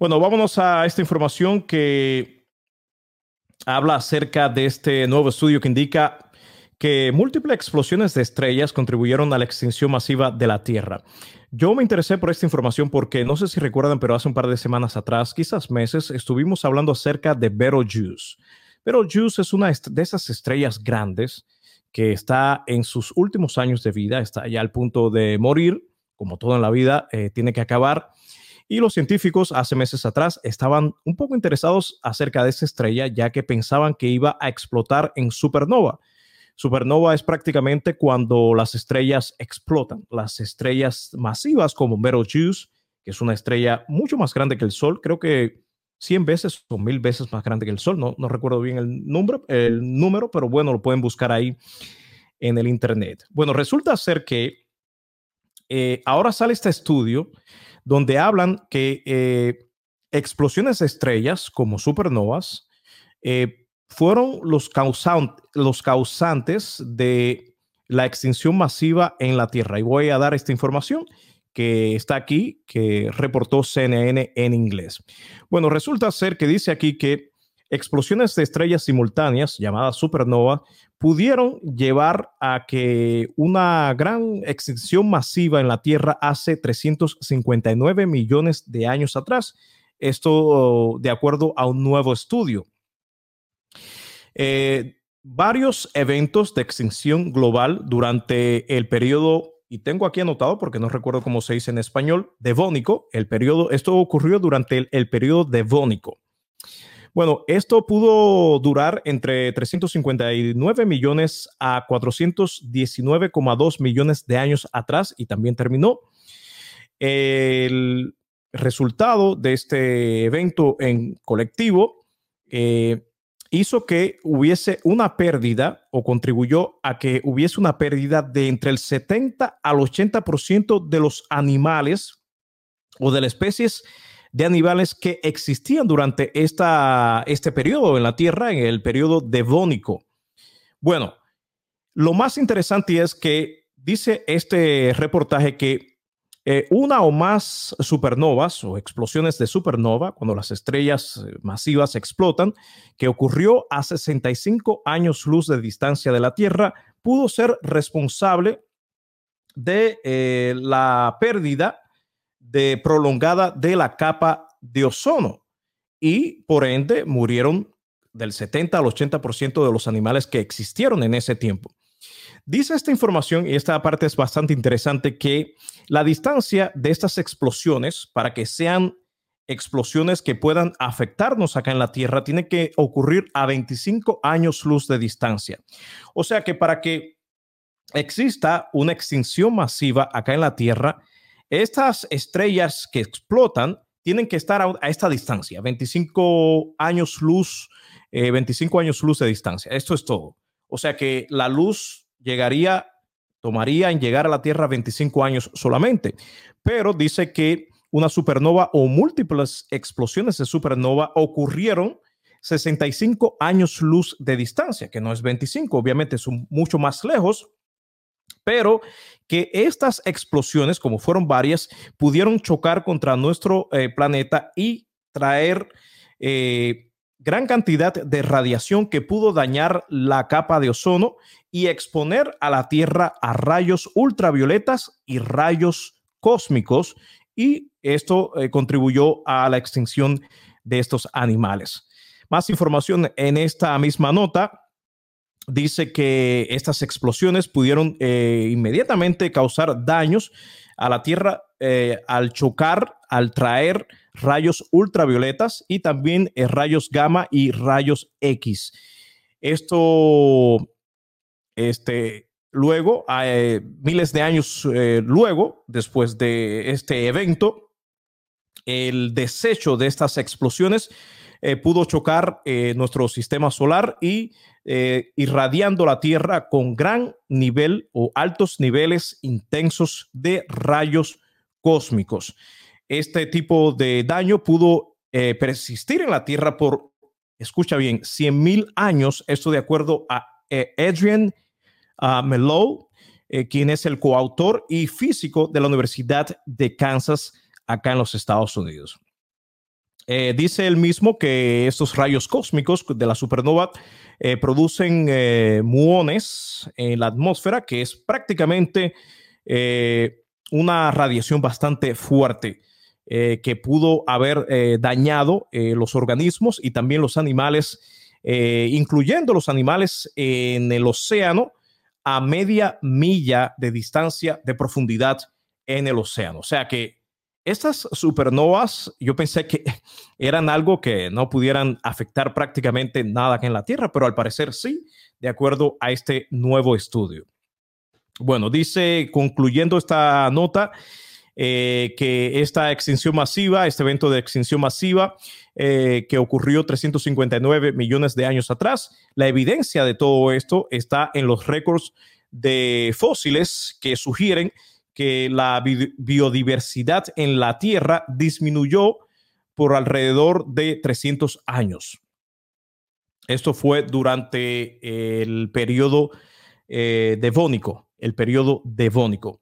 Bueno, vámonos a esta información que habla acerca de este nuevo estudio que indica que múltiples explosiones de estrellas contribuyeron a la extinción masiva de la Tierra. Yo me interesé por esta información porque no sé si recuerdan, pero hace un par de semanas atrás, quizás meses, estuvimos hablando acerca de Betelgeuse. Betelgeuse es una de esas estrellas grandes que está en sus últimos años de vida, está ya al punto de morir, como todo en la vida, eh, tiene que acabar. Y los científicos hace meses atrás estaban un poco interesados acerca de esa estrella, ya que pensaban que iba a explotar en supernova. Supernova es prácticamente cuando las estrellas explotan. Las estrellas masivas como Betelgeuse, que es una estrella mucho más grande que el Sol, creo que 100 veces o 1000 veces más grande que el Sol. No, no recuerdo bien el número, el número, pero bueno, lo pueden buscar ahí en el Internet. Bueno, resulta ser que eh, ahora sale este estudio donde hablan que eh, explosiones de estrellas como supernovas eh, fueron los, los causantes de la extinción masiva en la Tierra. Y voy a dar esta información que está aquí, que reportó CNN en inglés. Bueno, resulta ser que dice aquí que explosiones de estrellas simultáneas, llamadas supernova, pudieron llevar a que una gran extinción masiva en la Tierra hace 359 millones de años atrás. Esto de acuerdo a un nuevo estudio. Eh, varios eventos de extinción global durante el periodo, y tengo aquí anotado porque no recuerdo cómo se dice en español, devónico, el periodo, esto ocurrió durante el, el periodo devónico. Bueno, esto pudo durar entre 359 millones a 419,2 millones de años atrás y también terminó. El resultado de este evento en colectivo eh, hizo que hubiese una pérdida o contribuyó a que hubiese una pérdida de entre el 70 al 80% de los animales o de las especies de animales que existían durante esta, este periodo en la Tierra, en el periodo devónico. Bueno, lo más interesante es que dice este reportaje que eh, una o más supernovas o explosiones de supernova, cuando las estrellas eh, masivas explotan, que ocurrió a 65 años luz de distancia de la Tierra, pudo ser responsable de eh, la pérdida de prolongada de la capa de ozono y por ende murieron del 70 al 80% de los animales que existieron en ese tiempo. Dice esta información, y esta parte es bastante interesante, que la distancia de estas explosiones, para que sean explosiones que puedan afectarnos acá en la Tierra, tiene que ocurrir a 25 años luz de distancia. O sea que para que exista una extinción masiva acá en la Tierra, estas estrellas que explotan tienen que estar a, esta distancia, 25 años luz, 25 eh, años luz de distancia. Esto es todo. O sea que la luz llegaría, tomaría en llegar a la Tierra 25 años solamente. Pero dice que una supernova o múltiples explosiones de supernova ocurrieron 65 años luz de distancia, que no es 25, obviamente son mucho más lejos, pero que estas explosiones, como fueron varias, pudieron chocar contra nuestro eh, planeta y traer eh, gran cantidad de radiación que pudo dañar la capa de ozono y exponer a la Tierra a rayos ultravioletas y rayos cósmicos y esto eh, contribuyó a la extinción de estos animales. Más información en esta misma nota. Dice que estas explosiones pudieron eh, inmediatamente causar daños a la Tierra eh, al chocar, al traer rayos ultravioletas y también eh, rayos gamma y rayos X. Esto, este, luego, miles de años luego, después de este evento, el desecho de estas explosiones pudo chocar nuestro sistema solar y irradiando la Tierra con gran nivel o altos niveles intensos de rayos cósmicos este tipo de daño pudo eh, persistir en la Tierra por, escucha bien, 100 mil años, esto de acuerdo a eh, Adrian uh, eh, quien es el coautor y físico de la Universidad de Kansas acá en los Estados Unidos. Eh, dice él mismo que estos rayos cósmicos de la supernova eh, producen eh, muones en la atmósfera, que es prácticamente una radiación bastante fuerte que pudo haber dañado los organismos y también los animales, incluyendo los animales en el océano a media milla de distancia de profundidad en el océano. O sea que estas supernovas, yo pensé que eran algo que no pudieran afectar prácticamente nada en la Tierra, pero al parecer sí, de acuerdo a este nuevo estudio. Bueno, dice, concluyendo esta nota, eh, que esta extinción masiva, este evento de extinción masiva eh, que ocurrió 359 millones de años atrás, la evidencia de todo esto está en los récords de fósiles que sugieren que la biodiversidad en la Tierra disminuyó por alrededor de 300 años. Esto fue durante el periodo eh, devónico, el periodo devónico.